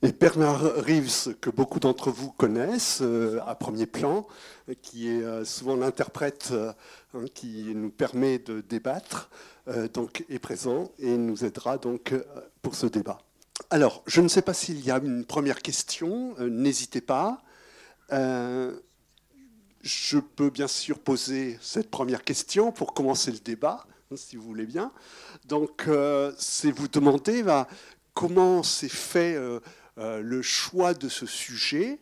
Et Bernard Reeves, que beaucoup d'entre vous connaissent euh, à premier plan, qui est euh, souvent l'interprète hein, qui nous permet de débattre, donc est présent et nous aidera donc pour ce débat. Alors, je ne sais pas s'il y a une première question, n'hésitez pas. je peux bien sûr poser cette première question pour commencer le débat, hein, si vous voulez bien. Donc, c'est vous demander bah, comment s'est fait euh, le choix de ce sujet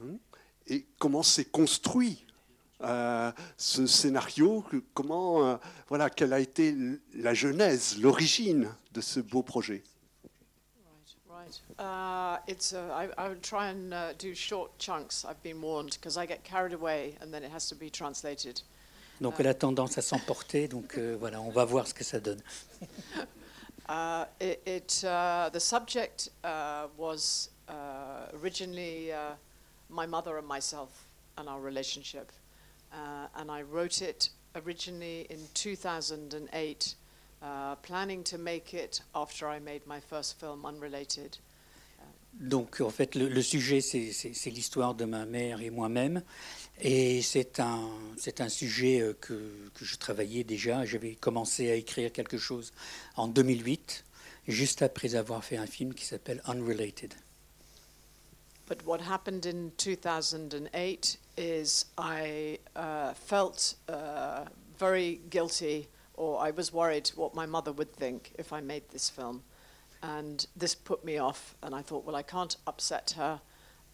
hein, et comment s'est construit euh, ce scénario, comment, euh, voilà, quelle a été la genèse, l'origine de ce beau projet? Right, right. Uh, it's, uh, I, I will try and uh, do short chunks. I've been warned because I get carried away and then it has to be translated. Donc elle a tendance à s'emporter, donc euh, voilà, on va voir ce que ça donne. Uh, it, it uh, the subject uh, was uh, originally uh, my mother and myself and our relationship, and I wrote it originally in 2008, planning to make it after I made my first film, Unrelated. Donc en fait, le, sujet, c'est l'histoire de ma mère et moi-même. Et c'est un, un sujet euh, que, que, je travaillais déjà. J'avais commencé à écrire quelque chose en 2008, juste après avoir fait un film qui s'appelle Unrelated. But what happened in 2008 is I uh, felt uh, very guilty, or I was worried what my mother would think if I made this film. And this put me off, and I thought, well, I can't upset her.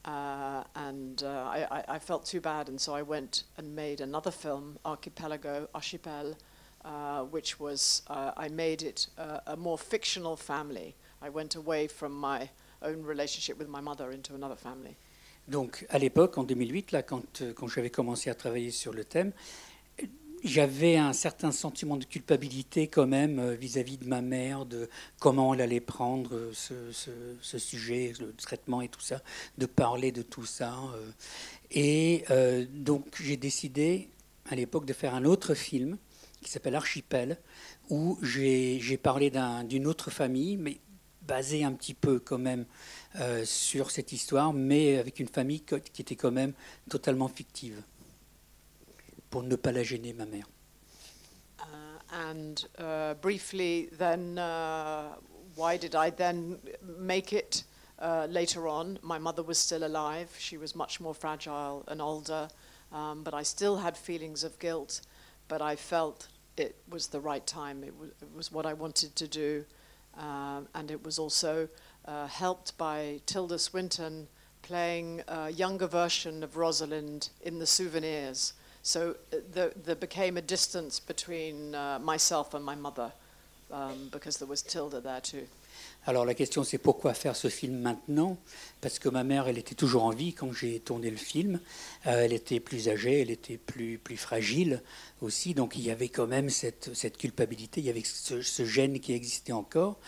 Uh, and uh, I, I, felt too bad, and so I went and made another film, Archipelago, Archipel, uh, which was, uh, I made it a more fictional family. I went away from my own relationship with my mother into another family. Donc, à l'époque, en 2008, là, quand, euh, quand j'avais commencé à travailler sur le thème, j'avais un certain sentiment de culpabilité quand même euh, vis-à-vis de ma mère, de comment elle allait prendre euh, ce, sujet, le traitement et tout ça, de parler de tout ça. Euh. Et donc j'ai décidé à l'époque de faire un autre film qui s'appelle Archipel, où j'ai parlé d'une autre famille, mais basé un petit peu quand même sur cette histoire, mais avec une famille qui était quand même totalement fictive pour ne pas la gêner, ma mère. Uh, and uh, briefly, then, uh, why did I then make it uh, later on? My mother was still alive. She was much more fragile and older, um, but I still had feelings of guilt. But I felt it was the right time. It was, it was what I wanted to do, um, and it was also uh, helped by Tilda Swinton playing a younger version of Rosalind in the souvenirs. So there, there became a distance between myself and my mother because there was Tilda there too. Alors la question c'est pourquoi faire ce film maintenant? Parce que ma mère, elle était toujours en vie quand j'ai tourné le film. Euh, elle était plus âgée, elle était plus, plus fragile aussi. Donc il y avait quand même cette, cette culpabilité, il y avait ce, ce, gène qui existait encore.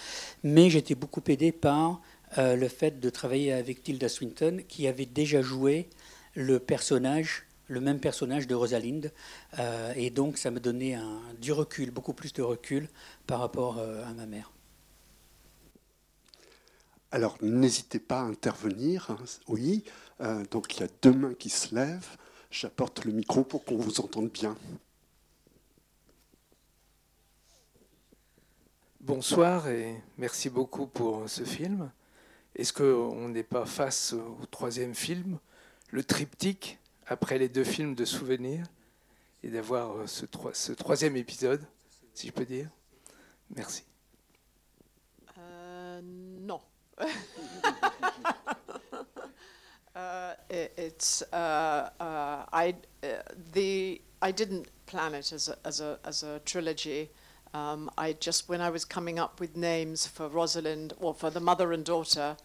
Mais j'étais beaucoup aidé par euh, le fait de travailler avec Tilda Swinton qui avait déjà joué le personnage le même personnage de Rosalind. Euh, et donc, ça me donnait un, du recul, beaucoup plus de recul par rapport euh, à ma mère. Alors, n'hésitez pas à intervenir. Hein. Oui, euh, donc il y a deux mains qui se lèvent. J'apporte le micro pour qu'on vous entende bien. Bonsoir et merci beaucoup pour ce film. Est-ce qu'on n'est pas face au troisième film, le triptyque? Après les deux films de souvenirs et d'avoir euh, ce, ce, troisième épisode, si je peux dire. Merci. Euh, non. uh, it's uh, uh, I uh, the I didn't plan it as a as a as a trilogy. Um, I just when I was coming up with names for Rosalind or for the mother and daughter,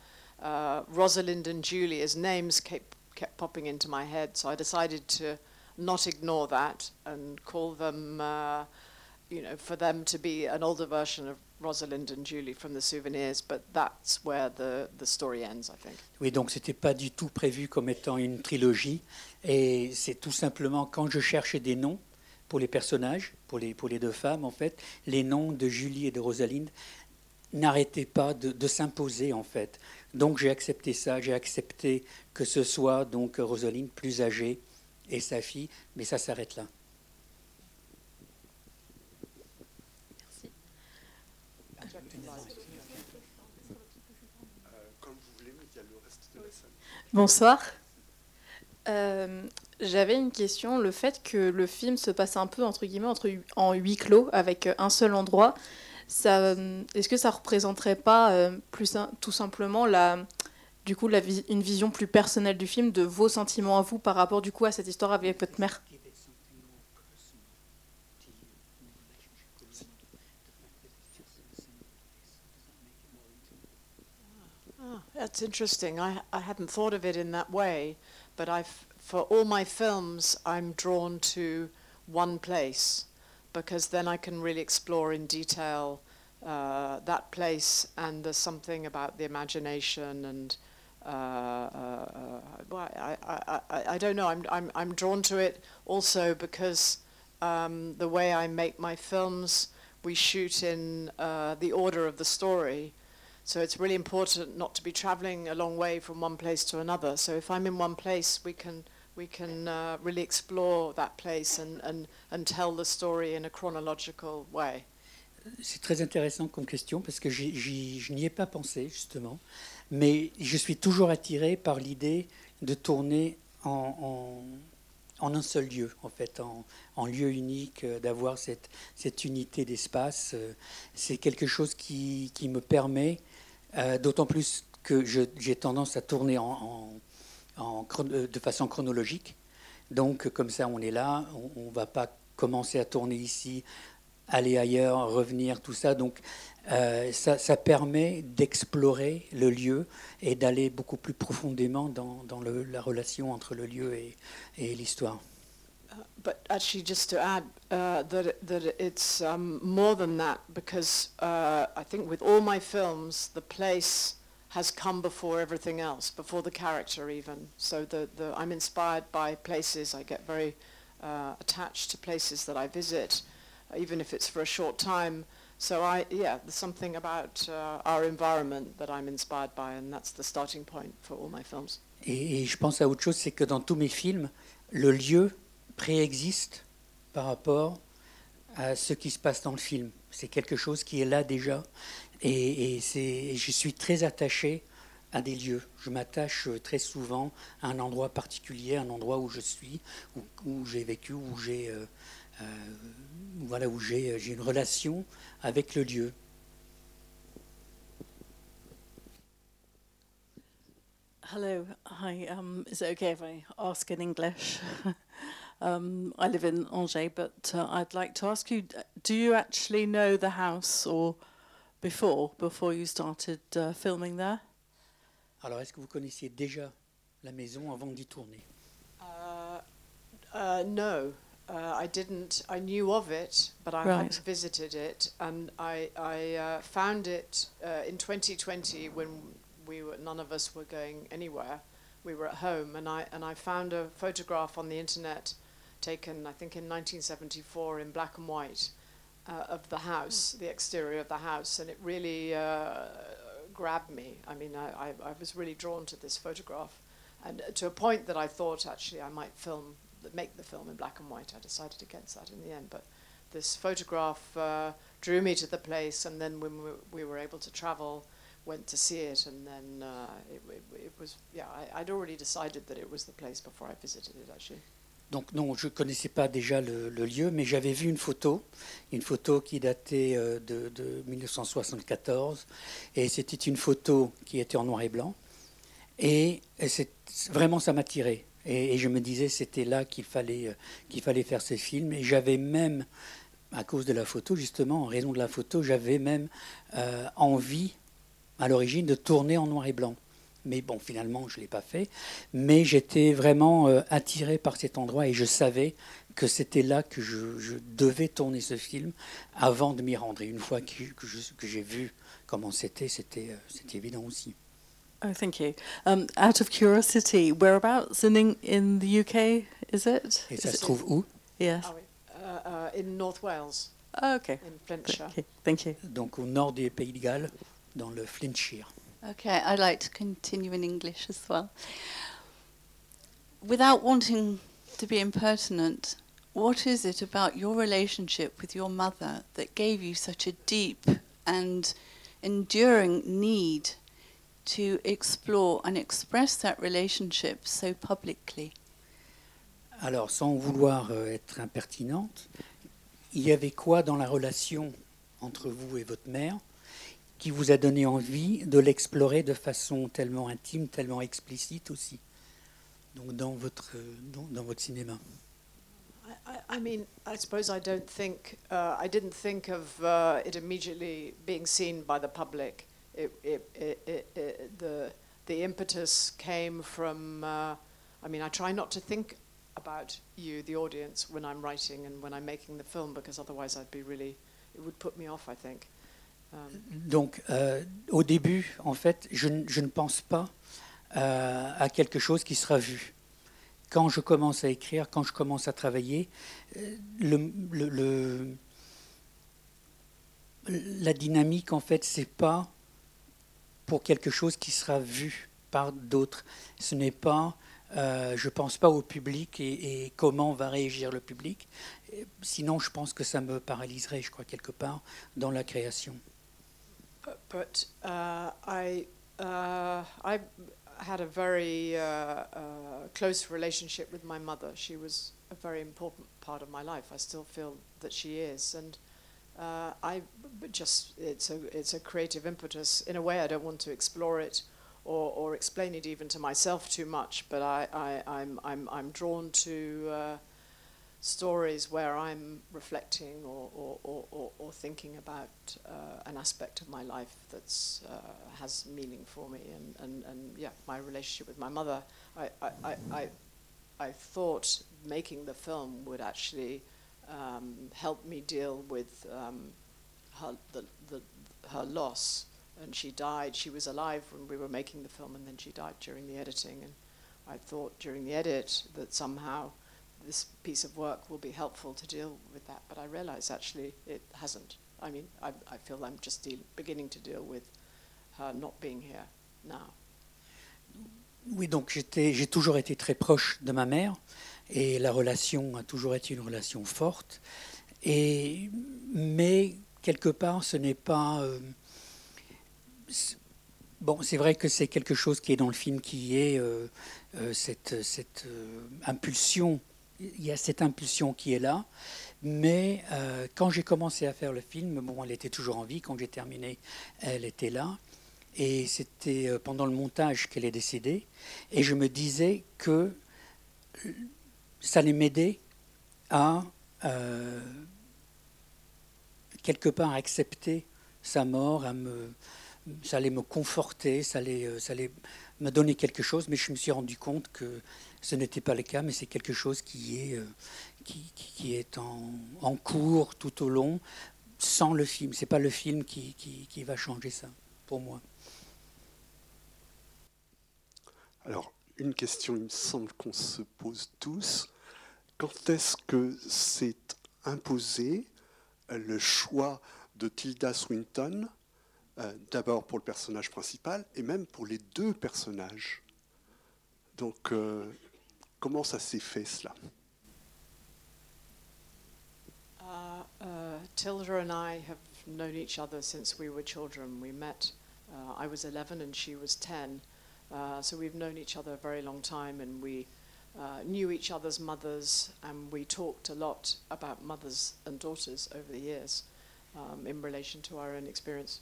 uh, Rosalind and Julie as names kept kept popping into my head. So I decided to not ignore that and call them, uh, you know, for them to be an older version of Rosalind and Julie from the souvenirs. But that's where the, the story ends, I think. Oui, donc c'était pas du tout prévu comme étant une trilogie. Et c'est tout simplement quand je cherchais des noms pour les personnages, pour les, pour les deux femmes, en fait, les noms de Julie et de Rosalind n'arrêtaient pas de, de s'imposer, en fait Donc j'ai accepté ça, j'ai accepté que ce soit donc Rosaline plus âgée et sa fille, mais ça s'arrête là. Bonsoir. Euh, j'avais une question. Le fait que le film se passe un peu entre guillemets entre, en huis clos avec un seul endroit, est-ce que ça représenterait pas euh, plus tout simplement la, du coup, une vision plus personnelle du film, de vos sentiments à vous par rapport du coup à cette histoire avec votre mère? That's interesting. I, I hadn't thought of it in that way, but I've, for all my films, I'm drawn to one place because then I can really explore in detail uh, that place, and there's something about the imagination and well, I, I, I, I don't know. I'm, I'm, I'm drawn to it also because um, the way I make my films, we shoot in uh, the order of the story. So it's really important not to be traveling a long way from one place to another. So if I'm in one place, we can we can uh, really explore that place and, and, and tell the story in a chronological way. C'est très intéressant comme question parce que je n'y ai pas pensé justement, mais je suis toujours attiré par l'idée de tourner en, un seul lieu, en fait, en, lieu unique, euh, d'avoir cette, unité d'espace. Euh, c'est quelque chose qui, me permet euh, d'autant plus que j'ai tendance à tourner de façon chronologique. Donc, comme ça, on est là, on ne va pas commencer à tourner ici, aller ailleurs, revenir, tout ça. Donc, euh, ça, permet d'explorer le lieu et d'aller beaucoup plus profondément dans, la relation entre le lieu et, l'histoire. but actually, just to add uh, that that it's um, more than that because uh, I think with all my films, the place has come before everything else, before the character even. So the, the I'm inspired by places. I get very uh, attached to places that I visit, even if it's for a short time. So I, yeah, there's something about uh, our environment that I'm inspired by, and that's the starting point for all my films. Et, et je pense à autre chose, c'est que dans tous mes films, le lieu préexiste par rapport à ce qui se passe dans le film. C'est quelque chose qui est là déjà. Et, et je suis très attaché à des lieux. Je m'attache très souvent à un endroit particulier, un endroit où je suis, où, où j'ai vécu, où j'ai euh, voilà, où j'ai une relation avec le lieu. Hello, hi. Um, is it okay if I ask in English? Um, I live in Angers, but uh, I'd like to ask you: Do you actually know the house, or before before you started uh, filming there? Alors, est-ce que vous connaissiez déjà la maison avant d'y tourner? Uh, uh no, uh, I didn't. I knew of it, but I right. hadn't visited it, and I I uh, found it in 2020 when we were none of us were going anywhere. We were at home, and I and I found a photograph on the internet taken, I think, in 1974 in black and white uh, of the house, the exterior of the house, and it really uh, grabbed me. I mean, I, I, I, was really drawn to this photograph, and to a point that I thought actually I might film, make the film in black and white. I decided against that in the end, but this photograph uh, drew me to the place, and then when we, we were able to travel went to see it, and then uh, it, it, it, was yeah. I, would already decided that it was the place before I visited it actually. Donc non, je ne connaissais pas déjà le, lieu, mais j'avais vu une photo, une photo qui datait euh, de, 1974, et c'était une photo qui était en noir et blanc, et, vraiment ça m'a Et, je me disais c'était là qu'il fallait, euh, qu'il fallait faire ce film, et j'avais même, à cause de la photo justement, en raison de la photo, j'avais même euh, envie à l'origine de tourner en noir et blanc. Mais bon, finalement, je ne l'ai pas fait. Mais j'étais vraiment euh, attiré par cet endroit et je savais que c'était là que je, devais tourner ce film avant de m'y rendre. Et une fois que, que j'ai vu comment c'était, c'était évident aussi. Oh, thank you. Um, out of curiosity, whereabouts in, in the UK is it? Et ça se trouve où Yes. Ah uh, in North Wales. Oh, okay. In Flintshire. Thank you. Donc au nord des Pays de Galles, dans le Flintshire. Okay, I'd like to continue in English as well. Without wanting to be impertinent, what is it about your relationship with your mother that gave you such a deep and enduring need to explore and express that relationship so publicly? Alors, sans vouloir euh, être impertinente, il y avait quoi dans la relation entre vous et votre mère qui vous a donné envie de l'explorer de façon tellement intime, tellement explicite aussi, donc dans votre, dans, dans votre cinéma? I, I mean, I suppose I don't think, uh, I didn't think of uh, it immediately being seen by the public. It, it, it, the, the impetus came from, uh, I mean, I try not to think about you, the audience, when I'm writing and when I'm making the film, because otherwise I'd be really, it would put me off, I think. Donc, euh, au début, en fait, je, je ne pense pas euh, à quelque chose qui sera vu. Quand je commence à écrire, quand je commence à travailler, euh, le, le, le, la dynamique, en fait, c'est pas pour quelque chose qui sera vu par d'autres. Ce n'est pas, euh, je pense pas au public et, et, comment va réagir le public. Sinon, je pense que ça me paralyserait, je crois, quelque part, dans la création. but, but uh, I uh, I had a very uh, uh, close relationship with my mother. She was a very important part of my life. I still feel that she is, and uh, I just it's a it's a creative impetus. In a way, I don't want to explore it. Or, or explain it even to myself too much, but I, I, I'm, I'm, I'm drawn to uh, stories where I'm reflecting or, or, or, or thinking about uh, an aspect of my life that uh, has meaning for me. And, and, and yeah, my relationship with my mother, I, I, I, I thought making the film would actually um, help me deal with um, her, the, the, her loss. And she died, she was alive when we were making the film, and then she died during the editing. And I thought during the edit that somehow this piece of work will be helpful to deal with that. But I realize actually it hasn't. I mean, I, I feel I'm just beginning to deal with her not being here now. Oui, donc j'ai toujours été très proche de ma mère et la relation a toujours été une relation forte. Et, mais quelque part, ce n'est pas. Euh, bon, c'est vrai que c'est quelque chose qui est dans le film qui est euh, euh, cette, cette impulsion il y a cette impulsion qui est là. Mais quand j'ai commencé à faire le film, bon, elle était toujours en vie. Quand j'ai terminé, elle était là. Et c'était pendant le montage qu'elle est décédée. Et je me disais que ça allait m'aider à euh, quelque part accepter sa mort, ça allait me conforter, ça allait, euh, ça me donner quelque chose. Mais je me suis rendu compte que ce n'était pas le cas, mais c'est quelque chose qui est, euh, en, cours tout au long, sans le film. Ce n'est pas le film qui, qui, qui, va changer ça, pour moi. Alors, une question, il me semble qu'on se pose tous. Quand est-ce que c'est imposé le choix de Tilda Swinton, euh, d'abord pour le personnage principal et même pour les deux personnages? Donc, euh, Comment ça s'est fait cela? Uh, uh, Tilda and I have known each other since we were children. We met, uh, I was 11 and she was 10. Uh, so we've known each other a very long time and we uh, knew each other's mothers and we talked a lot about mothers and daughters over the years um, in relation to our own experience.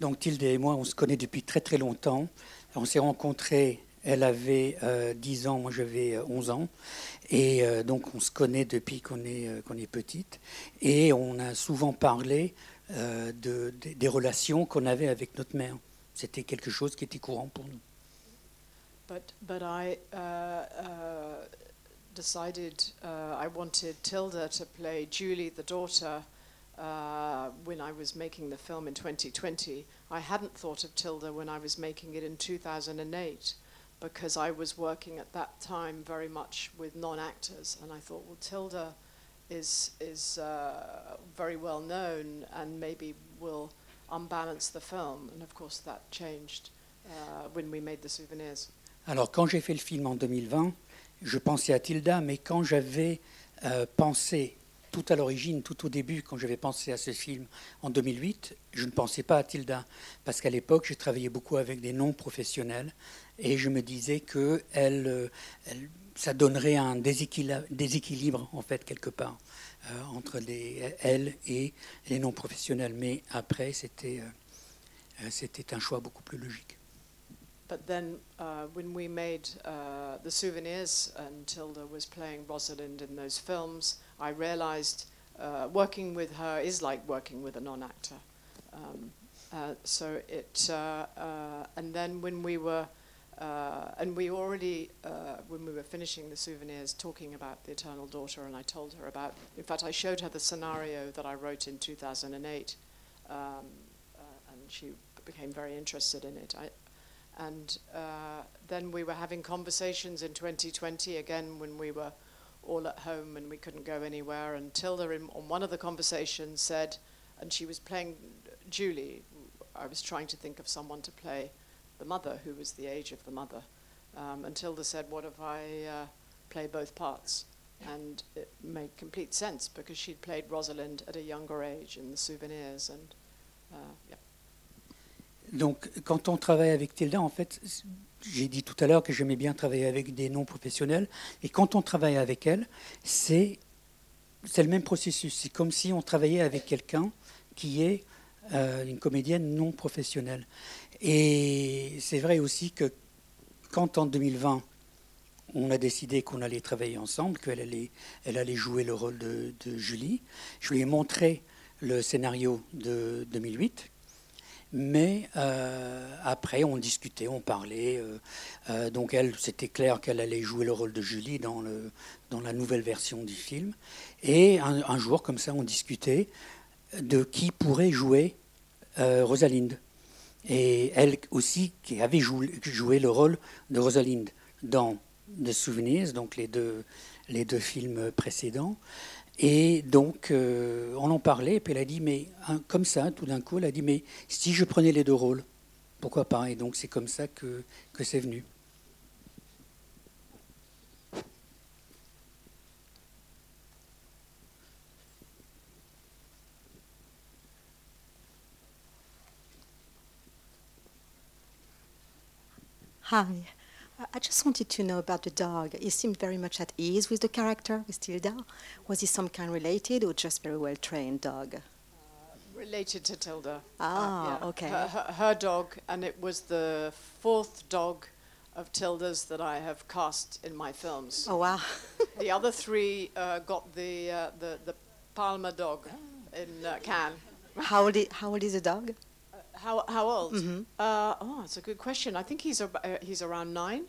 Donc Tilde et moi, on se connaît depuis très très longtemps. On s'est rencontrés Elle avait euh, 10 ans, moi j'avais 11 euh, ans. Et euh, donc on se connaît depuis qu'on est, euh, est petite. Et on a souvent parlé euh, de, des relations qu'on avait avec notre mère. C'était quelque chose qui était courant pour nous. But, but I uh, uh, decided uh, I wanted Tilda to play Julie, the daughter, uh, when I was making the film in 2020. I hadn't thought of Tilda when I was making it in 2008. because I was working at that time very much with non-actors, and I thought, well, Tilda is is uh, very well known and maybe will unbalance the film, and of course that changed uh, when we made the souvenirs. Alors, quand j'ai fait le film en 2020, je pensais à Tilda, mais quand j'avais euh, pensé tout à l'origine, tout au début, quand j'avais pensé à ce film en 2008, je ne pensais pas à Tilda, parce qu'à l'époque, j'ai travaillé beaucoup avec des non-professionnels, et je me disais que euh, ça donnerait un déséquilibre, en fait, quelque part, euh, entre elle et les non-professionnels. Mais après, c'était un choix beaucoup plus logique. But then, uh, when we made uh, the souvenirs and Tilda was playing Rosalind in those films, I realized uh, working with her is like working with a non-actor. Um, uh, so it, uh, uh, and then when we were, and we already, when we were finishing the souvenirs, talking about the Eternal Daughter, and I told her about. In fact, I showed her the scenario that I wrote in 2008, um, and she became very interested in it. I, and uh, then we were having conversations in 2020 again when we were all at home and we couldn't go anywhere. And Tilda, in, on one of the conversations, said, and she was playing Julie. I was trying to think of someone to play the mother, who was the age of the mother. Um, and Tilda said, "What if I uh, play both parts?" And it made complete sense because she'd played Rosalind at a younger age in the souvenirs, and uh, yeah. Donc, quand on travaille avec Tilda, en fait, j'ai dit tout à l'heure que j'aimais bien travailler avec des non-professionnels. Et quand on travaille avec elle, c'est le même processus. C'est comme si on travaillait avec quelqu'un qui est euh, une comédienne non professionnelle. Et c'est vrai aussi que quand en 2020, on a décidé qu'on allait travailler ensemble, qu'elle allait, elle allait jouer le rôle de Julie, je lui ai montré le scénario de 2008 mais euh, après, on discutait, on parlait. euh, euh, donc, elle, c'était clair qu'elle allait jouer le rôle de Julie dans, la nouvelle version du film. Et un, jour, comme ça, on discutait de qui pourrait jouer euh, Rosalind. Et elle aussi, qui avait joué, le rôle de Rosalind dans The Souvenirs, donc les deux films précédents. Et donc, euh, on en parlait, et puis elle a dit, mais hein, comme ça, tout d'un coup, elle a dit, mais si je prenais les deux rôles, pourquoi pas? Et donc, c'est comme ça que, que c'est venu. Hi. Uh, I just wanted to know about the dog. He seemed very much at ease with the character, with Tilda. Was he some kind related or just very well trained dog? Related to Tilda. Ah, okay. Her, her, her dog, and it was the fourth dog of Tilda's that I have cast in my films. Oh wow. The other three uh, got the, uh, the the Palmer dog in uh, Cannes. how old? i- how old is the dog? How how old? Mhm. Uh, oh, it's a good question. I think he's ab- uh, he's around nine.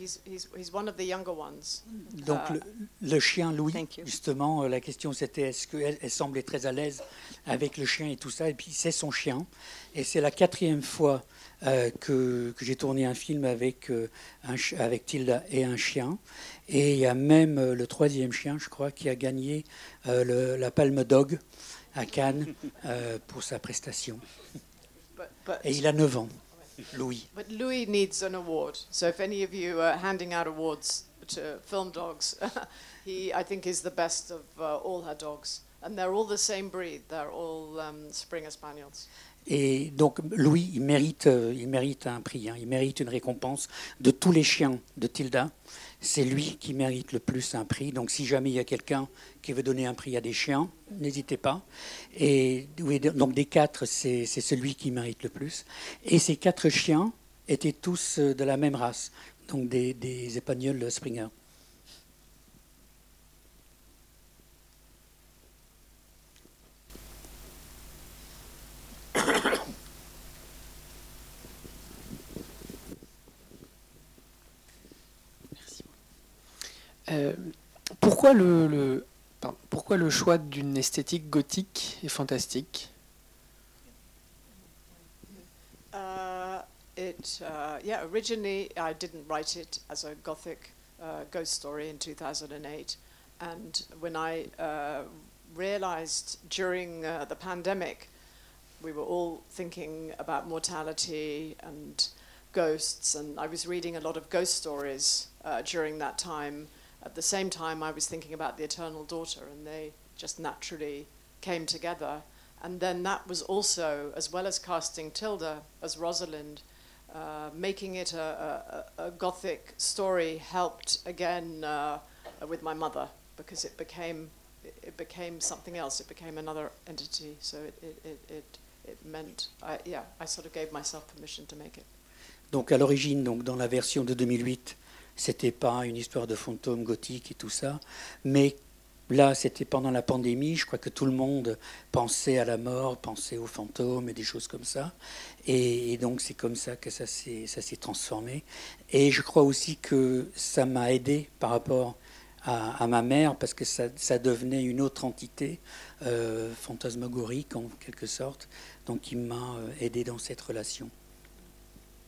He's, he's he's one of the younger ones. Donc, Ah. le, le chien Louis, Thank you. justement, euh, la question c'était est-ce qu'elle elle semblait très à l'aise avec le chien et tout ça? Et puis, c'est son chien. Et c'est la quatrième fois euh, que, que j'ai tourné un film avec, euh, un, ch- avec Tilda et un chien. Et il y a même euh, le troisième chien, je crois, qui a gagné euh, le- la Palme Dog à Cannes euh, pour sa prestation. But but Et il a 9 ans, Louis. But Louis needs an award. So if any of you are handing out awards to film dogs, he I think is the best of uh, all her dogs, and they're all the same breed. They're all um, Springer Spaniels. Et donc Louis, il mérite, euh, il mérite un prix, hein. il mérite une récompense de tous les chiens de Tilda. C'est lui qui mérite le plus un prix. Donc si jamais il y a quelqu'un qui veut donner un prix à des chiens, n'hésitez pas. Et donc des quatre, c'est celui qui mérite le plus. Et ces quatre chiens étaient tous euh, de la même race, donc des, des épagnols Springer. Pourquoi, le, le- pardon, pourquoi le choix d'une esthétique gothique et fantastique Uh, it uh, yeah. Originally, I didn't write it as a gothic uh, ghost story in 2008, and when I uh, realized during uh, the pandemic, we were all thinking about mortality and ghosts, and I was reading a lot of ghost stories uh, during that time. At the same time, I was thinking about the Eternal Daughter, and they just naturally came together. And then that was also, as well as casting Tilda as Rosalind, uh, making it a, a, a, gothic story helped again uh, with my mother because it became it became something else. It became another entity. So it it, it, it, meant, yeah, I sort of gave myself permission to make it. Donc à l'origine, donc dans la version de 2008, c'était pas une histoire de fantôme gothique et tout ça, mais Là, c'était pendant la pandémie, je crois que tout le monde pensait à la mort, pensait aux fantômes et des choses comme ça. Et, donc c'est comme ça que ça s'est, transformé. Et je crois aussi que ça m'a aidé par rapport à, ma mère, parce que ça, devenait une autre entité, euh, fantasmagorique en quelque sorte, donc qui m'a euh, aidé dans cette relation.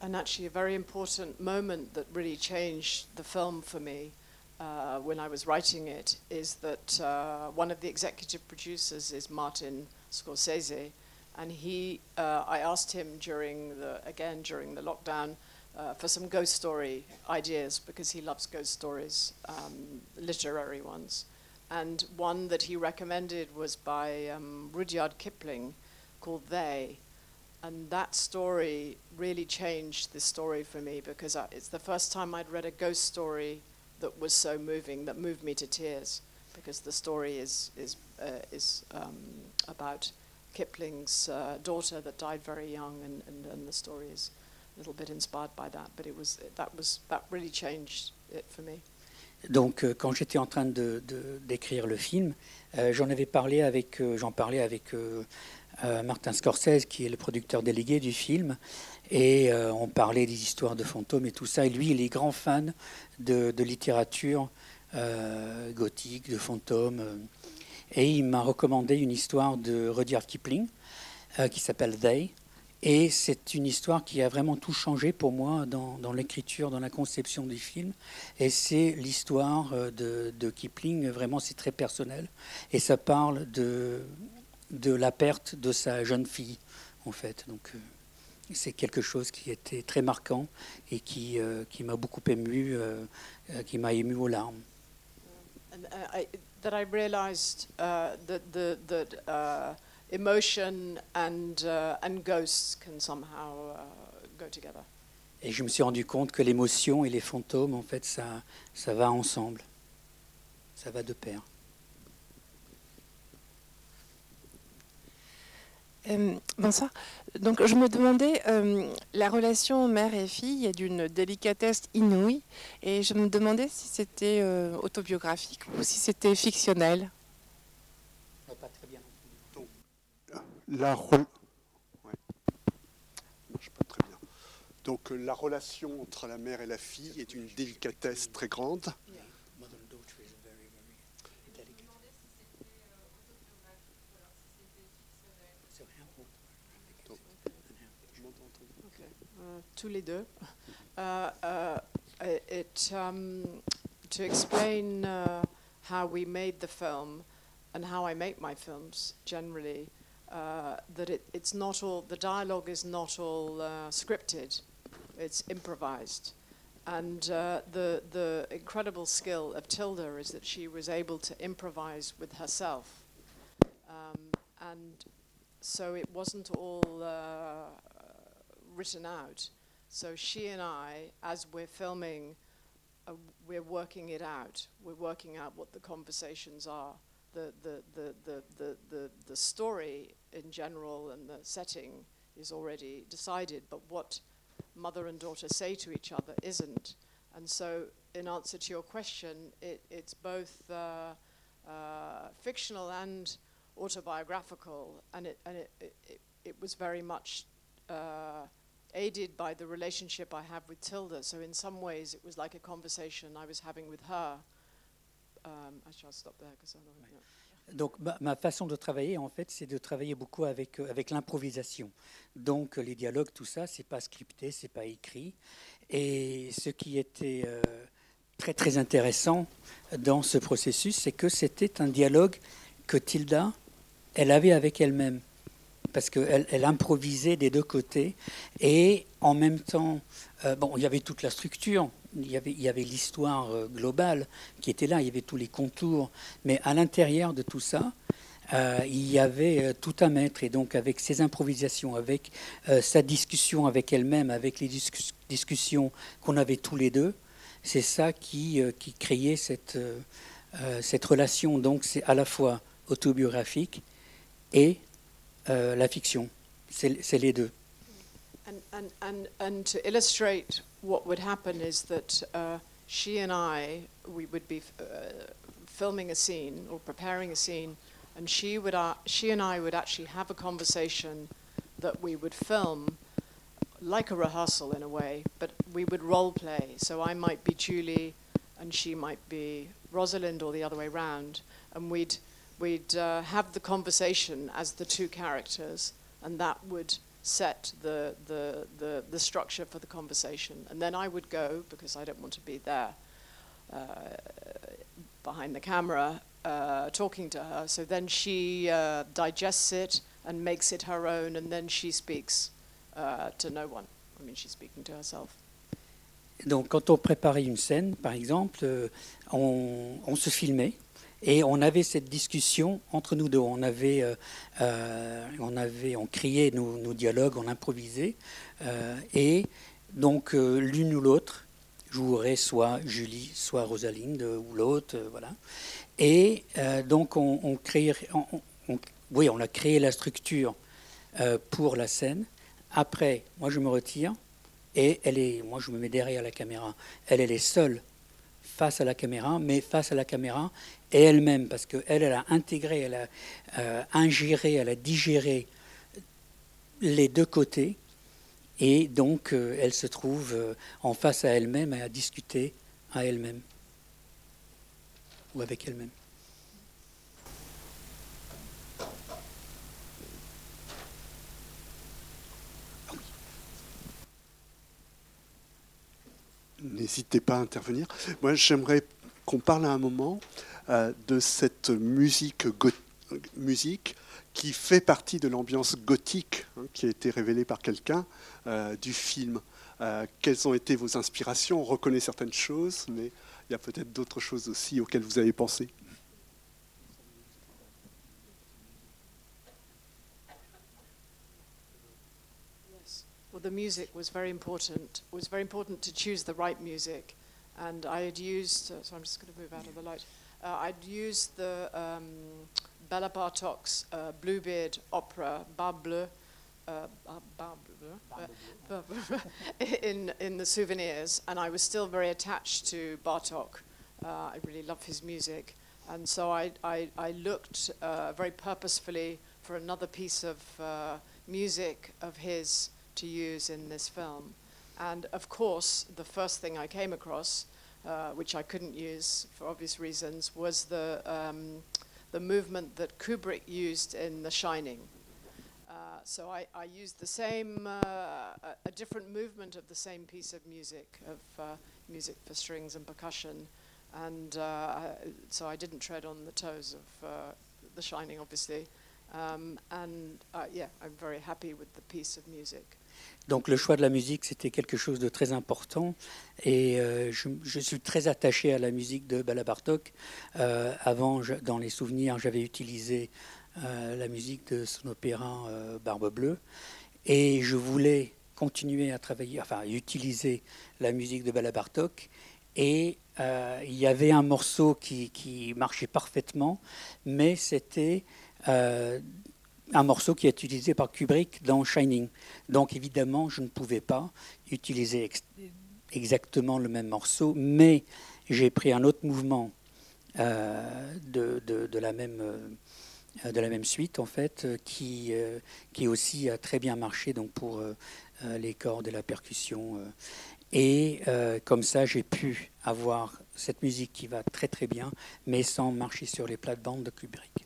And actually a very important moment that really changed the film for me. uh, when I was writing it is that uh, one of the executive producers is Martin Scorsese, and he, uh, I asked him during the again during the lockdown uh, for some ghost story ideas because he loves ghost stories, um, literary ones, and one that he recommended was by um, Rudyard Kipling, called They. And that story really changed the story for me because I, it's the first time I'd read a ghost story that was so moving that moved me to tears because the story is is uh, is um, about Kipling's uh, daughter that died very young, and, and, and, the story is a little bit inspired by that. But it was that was that really changed it for me. Donc, euh, quand j'étais en train de, d'écrire le film, euh, j'en avais parlé avec, euh, j'en parlais avec euh, Martin Scorsese, qui est le producteur délégué du film, et euh, on parlait des histoires de fantômes et tout ça. Et lui, il est grand fan de, littérature euh, gothique, de fantômes. Et il m'a recommandé une histoire de Rudyard Kipling euh, qui s'appelle They. Et c'est une histoire qui a vraiment tout changé pour moi dans, l'écriture, dans la conception du film. Et c'est l'histoire de, Kipling, vraiment c'est très personnel. Et ça parle de, de la perte de sa jeune fille, en fait. Donc, c'est quelque chose qui était très marquant et qui, euh, qui m'a beaucoup ému, euh, euh, qui m'a ému aux larmes. And, uh, I, that I realized uh, that the that uh, emotion and uh, and ghosts can somehow uh, go together. Et je me suis rendu compte que l'émotion et les fantômes, en fait, ça, ça va ensemble. Ça va de pair. Euh, bonsoir. Donc, je me demandais, euh, la relation mère et fille est d'une délicatesse inouïe, et je me demandais si c'était euh, autobiographique ou si c'était fictionnel. Pas très bien. Donc, la re... ouais. pas très bien. Donc, la relation entre la mère et la fille est d'une délicatesse très grande. Tous les deux. Uh, uh, it, um, to explain uh, how we made the film and how I make my films generally, uh, that it, it's not all, the dialogue is not all uh, scripted, it's improvised. And uh, the, the incredible skill of Tilda is that she was able to improvise with herself. Um, and so it wasn't all written out. So she and I, as we're filming, uh, we're working it out. We're working out what the conversations are. The, the, the, the, the, the, the story in general and the setting is already decided, but what mother and daughter say to each other isn't. And so, in answer to your question, it, it's both uh, uh, fictional and autobiographical, and it, and it, it, it was very much uh, aided by the relationship I have with Tilda. So in some ways, it was like a conversation I was having with her. Um, I shall stop there because I know. Yeah. Donc ma, ma, façon de travailler, en fait, c'est de travailler beaucoup avec, euh, avec l'improvisation. Donc les dialogues, tout ça, c'est pas scripté, c'est pas écrit. Et ce qui était euh, très très intéressant dans ce processus, c'est que c'était un dialogue que Tilda, elle avait avec elle-même parce qu'elle elle improvisait des deux côtés. Et en même temps, euh, bon, il y avait toute la structure, il y avait, l'histoire euh, globale qui était là, il y avait tous les contours. Mais à l'intérieur de tout ça, euh, il y avait tout à mettre. Et donc, avec ses improvisations, avec sa discussion avec elle-même, avec les discus- discussions qu'on avait tous les deux, c'est ça qui, créait cette relation. Donc, c'est à la fois autobiographique et euh, la fiction. C'est les deux. And, and, and, and to illustrate what would happen is that uh, she and I, we would be uh, filming a scene or preparing a scene, and she, would, uh, she and I would actually have a conversation that we would film like a rehearsal in a way, but we would role play. So I might be Julie and she might be Rosalind or the other way round, and we'd, we'd uh, have the conversation as the two characters, and that would set the, the, the, the structure for the conversation. And then I would go, because I don't want to be there uh, behind the camera uh, talking to her. So then she uh, digests it and makes it her own, and then she speaks uh, to no one. I mean, she's speaking to herself. Donc, quand on préparait une scène, par exemple, euh, on, on se filmait et on avait cette discussion entre nous deux. On avait, euh, euh, on avait, on criait nos, dialogues, on improvisait, euh, et donc l'une ou l'autre jouerait soit Julie, soit Rosalinde ou l'autre, voilà. Et donc on, on oui, on a créé la structure pour la scène. Après, moi je me retire. Et elle est, moi je me mets derrière la caméra. Elle, elle est seule face à la caméra, mais face à la caméra et elle-même, parce qu'elle, elle a intégré, elle a euh, ingéré, elle a digéré les deux côtés, et donc euh, elle se trouve euh, en face à elle-même et à discuter à elle-même, ou avec elle-même. N'hésitez pas à intervenir. Moi, j'aimerais qu'on parle à un moment euh, de cette musique, musique qui fait partie de l'ambiance gothique hein, qui a été révélée par quelqu'un euh, du film. Euh, quelles ont été vos inspirations? On reconnaît certaines choses, mais il y a peut-être d'autres choses aussi auxquelles vous avez pensé. The music was very important. It was very important to choose the right music, and I had used. Uh, so I'm just going to move out of the light. Uh, I'd used the um, Bella Bartok's uh, Bluebeard opera Barbe Bleue. Uh, Bar- uh, in in the souvenirs, and I was still very attached to Bartok. Uh, I really love his music, and so I I, I looked uh, very purposefully for another piece of uh, music of his to use in this film. And of course, the first thing I came across, uh, which I couldn't use for obvious reasons, was the, um, the movement that Kubrick used in The Shining. Uh, so I, I used the same, uh, a, different movement of the same piece of music, of uh, music for strings and percussion. And uh, so I didn't tread on the toes of The Shining, obviously. Um, and yeah, I'm very happy with the piece of music. Donc le choix de la musique, c'était quelque chose de très important. Et euh, je, suis très attaché à la musique de Bala Bartok. Euh, avant, dans les souvenirs, j'avais utilisé euh, la musique de son opéra Barbe Bleue. Et je voulais continuer à travailler, enfin utiliser la musique de Bala Bartok. Et il y avait un morceau qui, marchait parfaitement, mais c'était un morceau qui est utilisé par Kubrick dans Shining. Donc évidemment, je ne pouvais pas utiliser ex- exactement le même morceau, mais j'ai pris un autre mouvement euh, de, de- de la même, euh, de la même suite, en fait, qui, euh, qui aussi a très bien marché donc, pour les cordes et la percussion. Et comme ça, j'ai pu avoir cette musique qui va très très bien, mais sans marcher sur les plates-bandes de Kubrick.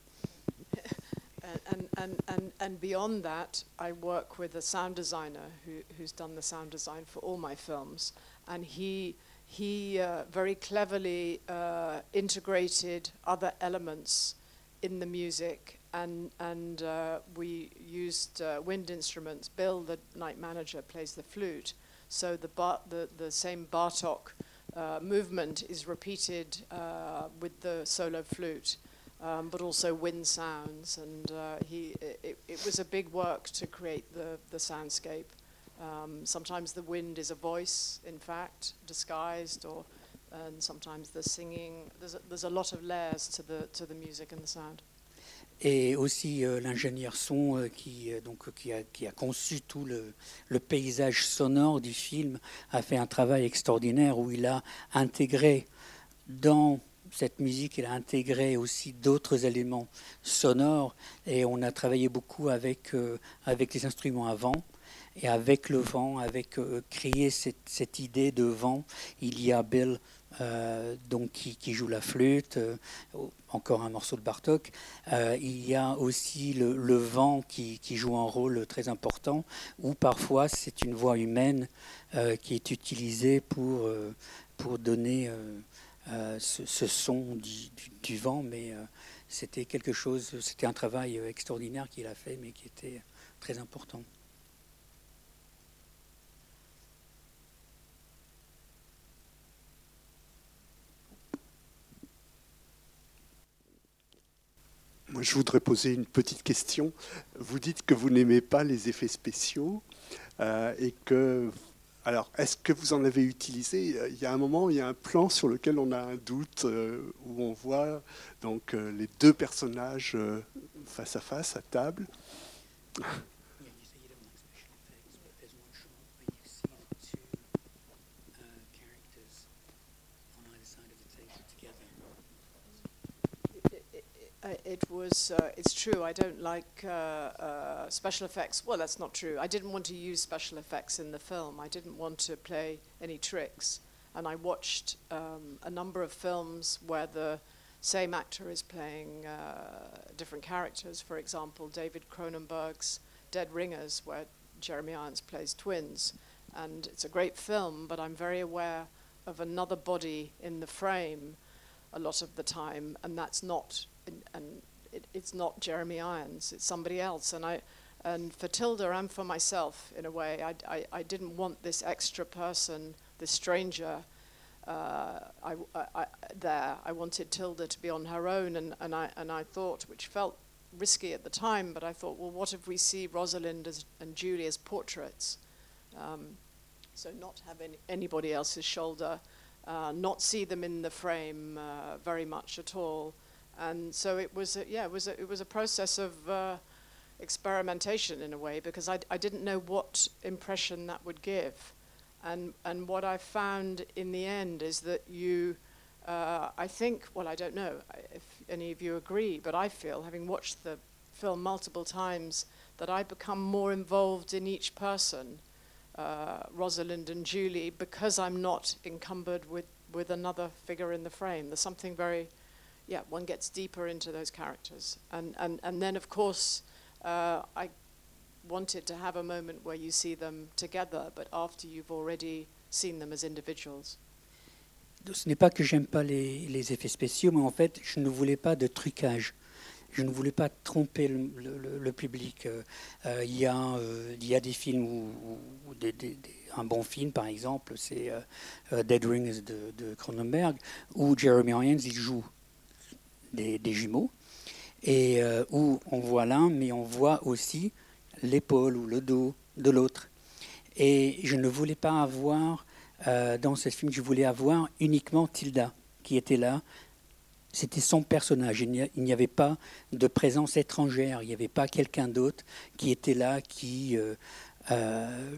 And, and, and, beyond that, I work with a sound designer who, who's done the sound design for all my films. And he, he uh, very cleverly uh, integrated other elements in the music and and uh, we used uh, wind instruments. Bill, the night manager, plays the flute, so the bar- the the same Bartok uh, movement is repeated uh, with the solo flute, um, but also wind sounds. And uh, he it, it was a big work to create the the soundscape. Um, sometimes the wind is a voice, in fact, disguised, or and sometimes the singing. There's a, there's a lot of layers to the to the music and the sound. et aussi euh, l'ingénieur son euh, qui, euh, donc, qui, a, qui a conçu tout le, le, paysage sonore du film a fait un travail extraordinaire où il a intégré dans cette musique, il a intégré aussi d'autres éléments sonores et on a travaillé beaucoup avec, avec les instruments à vent et avec le vent, avec créer cette, cette, idée de vent. Il y a Bill euh, donc qui, joue la flûte, euh, encore un morceau de Bartok. Euh, il y a aussi le, vent qui, joue un rôle très important, ou parfois c'est une voix humaine qui est utilisée pour, pour donner ce, son du, vent, mais c'était quelque chose, c'était un travail extraordinaire qu'il a fait, mais qui était très important. Moi, je voudrais poser une petite question. Vous dites que vous n'aimez pas les effets spéciaux euh, et que. Alors, est-ce que vous en avez utilisé? Il y a un moment, il y a un plan sur lequel on a un doute euh, où on voit donc euh, les deux personnages face à face à table. It was, uh, it's true, I don't like uh, uh, special effects. Well, that's not true. I didn't want to use special effects in the film. I didn't want to play any tricks. And I watched um, a number of films where the same actor is playing uh, different characters. For example, David Cronenberg's Dead Ringers, where Jeremy Irons plays twins. And it's a great film, but I'm very aware of another body in the frame a lot of the time, and that's not and, and it, it's not Jeremy Irons, it's somebody else. And I, and for Tilda and for myself, in a way, I, I, I didn't want this extra person, this stranger, uh, I, I, there. I wanted Tilda to be on her own, and, and, I, and I thought, which felt risky at the time, but I thought, well, what if we see Rosalind as, and Julie as portraits? Um, so not have any, anybody else's shoulder, uh, not see them in the frame uh, very much at all and so it was a, yeah it was a, it was a process of uh, experimentation in a way because I, I didn't know what impression that would give. And and what I found in the end is that you uh, I think well I don't know if any of you agree but I feel having watched the film multiple times that I become more involved in each person uh, Rosalind and Julie because I'm not encumbered with with another figure in the frame. There's something very yeah, one gets deeper into those characters. And, and, and then, of course, uh, I wanted to have a moment where you see them together, but after you've already seen them as individuals. Ce n'est pas que j'aime pas les, les, effets spéciaux, mais en fait, je ne voulais pas de trucage. Je ne voulais pas tromper le, le, le public. Euh, euh il, y a, euh, y a des films où, où des, des, des, un bon film, par exemple, c'est euh, Dead Rings de, de Cronenberg, où Jeremy Irons il joue des, jumeaux, et euh, où on voit l'un, mais on voit aussi l'épaule ou le dos de l'autre. Et je ne voulais pas avoir, euh, dans ce film, je voulais avoir uniquement Tilda, qui était là. C'était son personnage. Il n'y avait pas de présence étrangère. Il n'y avait pas quelqu'un d'autre qui était là, qui, euh,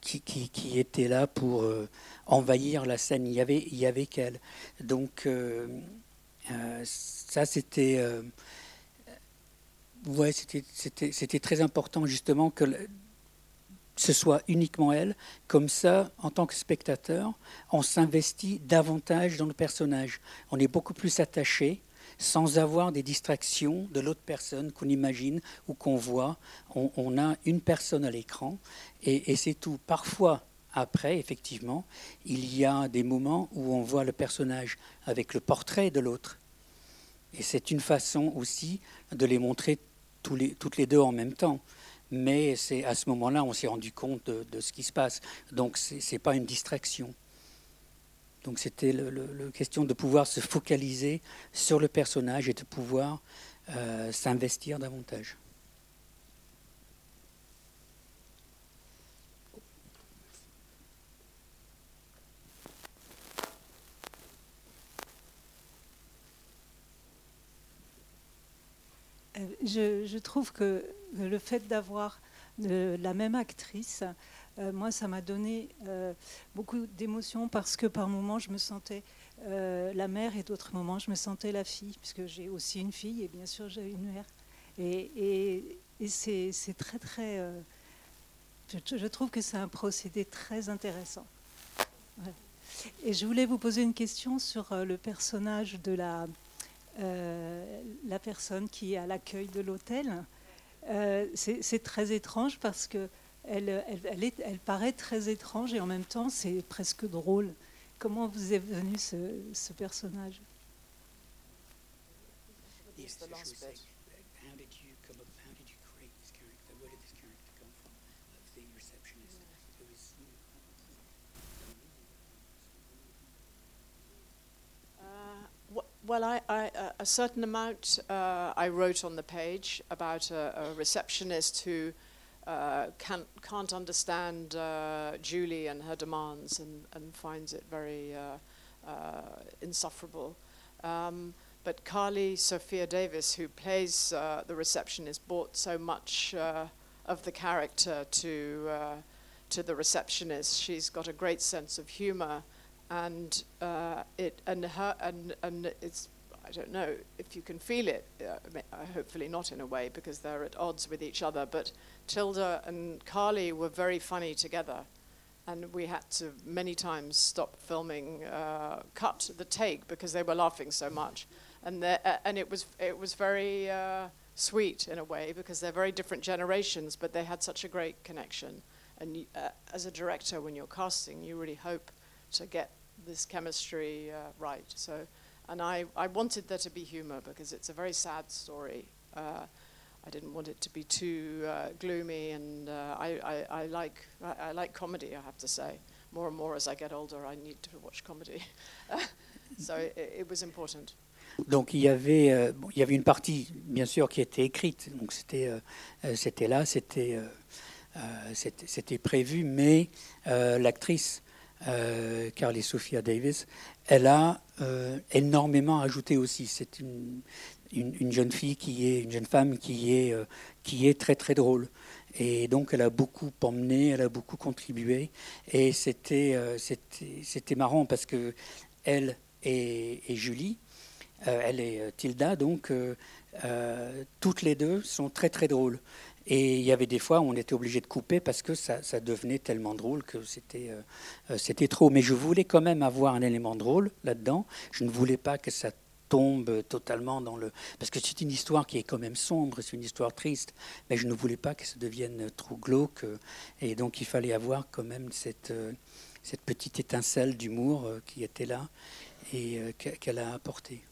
qui, qui, était là pour envahir la scène. Il y avait, il y avait qu'elle. Donc euh, ça, c'était euh, ouais, c'était très important justement que ce soit uniquement elle. Comme ça, en tant que spectateur, on s'investit davantage dans le personnage. On est beaucoup plus attaché sans avoir des distractions de l'autre personne qu'on imagine ou qu'on voit. On, a une personne à l'écran et, et c'est tout. Parfois, après, effectivement, il y a des moments où on voit le personnage avec le portrait de l'autre. Et c'est une façon aussi de les montrer toutes les deux en même temps. Mais c'est à ce moment-là, on s'est rendu compte de, de, ce qui se passe. Donc ce n'est pas une distraction. Donc c'était la question de pouvoir se focaliser sur le personnage et de pouvoir euh, s'investir davantage. Je, je, trouve que le fait d'avoir la même actrice, euh, moi, ça m'a donné euh, beaucoup d'émotions parce que par moments, je me sentais euh, la mère et d'autres moments, je me sentais la fille, puisque j'ai aussi une fille et bien sûr, j'ai une mère. Et, c'est très, très. Je, trouve que c'est un procédé très intéressant. Et je voulais vous poser une question sur le personnage de la, euh, la personne qui est à l'accueil de l'hôtel. Euh, c'est très étrange parce que elle, elle, elle, est, elle, paraît très étrange et en même temps c'est presque drôle. Comment vous est venu ce, ce personnage? Well, I, I, a certain amount uh, I wrote on the page about a, a receptionist who uh, can't, can't understand uh, Julie and her demands and, and finds it very uh, uh, insufferable. Um, but Carly Sophia Davis, who plays uh, the receptionist, brought so much of the character to, to the receptionist. She's got a great sense of humor and uh, it and her and and it's I don't know if you can feel it. Uh, hopefully not in a way because they're at odds with each other. But Tilda and Carly were very funny together, and we had to many times stop filming, uh, cut the take because they were laughing so much, and uh, and it was it was very. Uh, sweet in a way because they're very different generations, but they had such a great connection. And uh, as a director, when you're casting, you really hope to get this chemistry uh, right. So, and I, I wanted there to be humor because it's a very sad story. Uh, I didn't want it to be too uh, gloomy, and uh, I, I, I, like, I, I, like comedy, I have to say. More and more as I get older, I need to watch comedy. so it, it, was important. Donc il y avait, euh, bon, il y avait une partie, bien sûr, qui était écrite. Donc c'était, euh, c'était là, c'était, euh, c'était prévu, mais l'actrice euh, Carly Sophia Davis, elle a euh, énormément ajouté aussi. C'est une, une, une, jeune fille qui est une jeune femme qui est euh, qui est très très drôle. Et donc elle a beaucoup emmené, elle a beaucoup contribué. Et c'était c'était marrant parce que elle et, et Julie, elle et Tilda, donc toutes les deux sont très très drôles. Et il y avait des fois où on était obligé de couper parce que ça, devenait tellement drôle que c'était euh, euh, c'était trop. Mais je voulais quand même avoir un élément drôle là-dedans. Je ne voulais pas que ça tombe totalement dans le... Parce que c'est une histoire qui est quand même sombre, c'est une histoire triste, mais je ne voulais pas que ça devienne trop glauque. Et donc il fallait avoir quand même cette, euh, cette petite étincelle d'humour qui était là et qu'elle a apportée.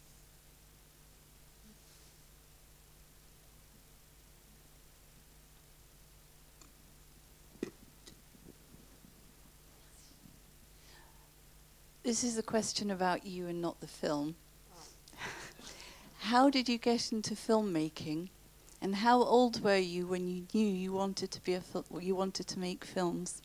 This is a question about you and not the film. how did you get into filmmaking, and how old were you when you knew you wanted to be a fil- you wanted to make films?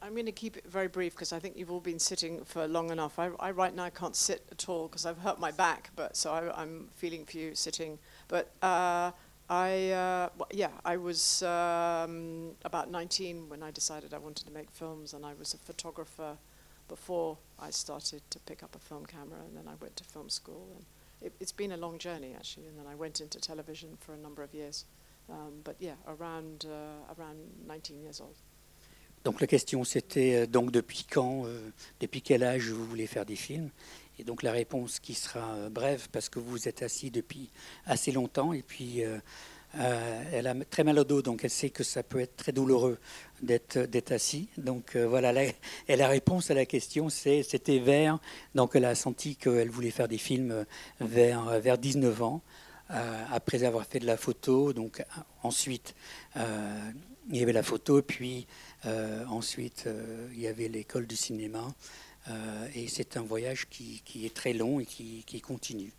I'm going to keep it very brief because I think you've all been sitting for long enough. I, I right now I can't sit at all because I've hurt my back, but so I, am feeling for you sitting. But uh, I, uh, well, yeah, I was um, about 19 when I decided I wanted to make films, and I was a photographer before I started to pick up a film camera, and then I went to film school. And it, been a long journey actually, and then I went into television for a number of years. Um, but yeah, around uh, around 19 years old. Donc la question c'était euh, depuis quand, euh, depuis quel âge vous voulez faire des films? Et donc la réponse qui sera euh, brève parce que vous êtes assis depuis assez longtemps et puis Euh, elle a très mal au dos, donc elle sait que ça peut être très douloureux d'être assis. Donc euh, voilà, la, et la réponse à la question, c'était vers. Donc elle a senti qu'elle voulait faire des films vers, vers 19 ans, euh, après avoir fait de la photo. Donc ensuite, il y avait la photo, puis ensuite il y avait l'école du cinéma. et c'est un voyage qui, est très long et qui continue.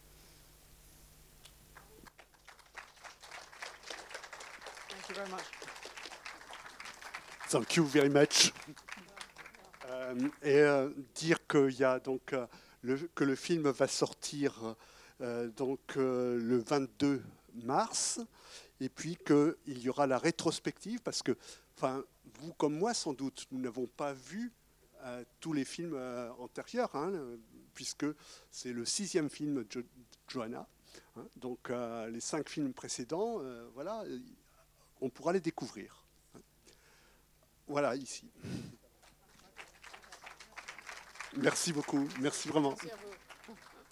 You very much. Thank you very much. Euh, et euh, dire qu'il y a donc euh, le, que le film va sortir donc le 22 mars, et puis qu'il y aura la rétrospective, parce que, vous comme moi sans doute, nous n'avons pas vu tous les films antérieurs, hein, puisque c'est le sixième film de Joanna. Hein, donc les cinq films précédents, voilà, on pourra les découvrir. Voilà, ici. Merci beaucoup. Merci vraiment.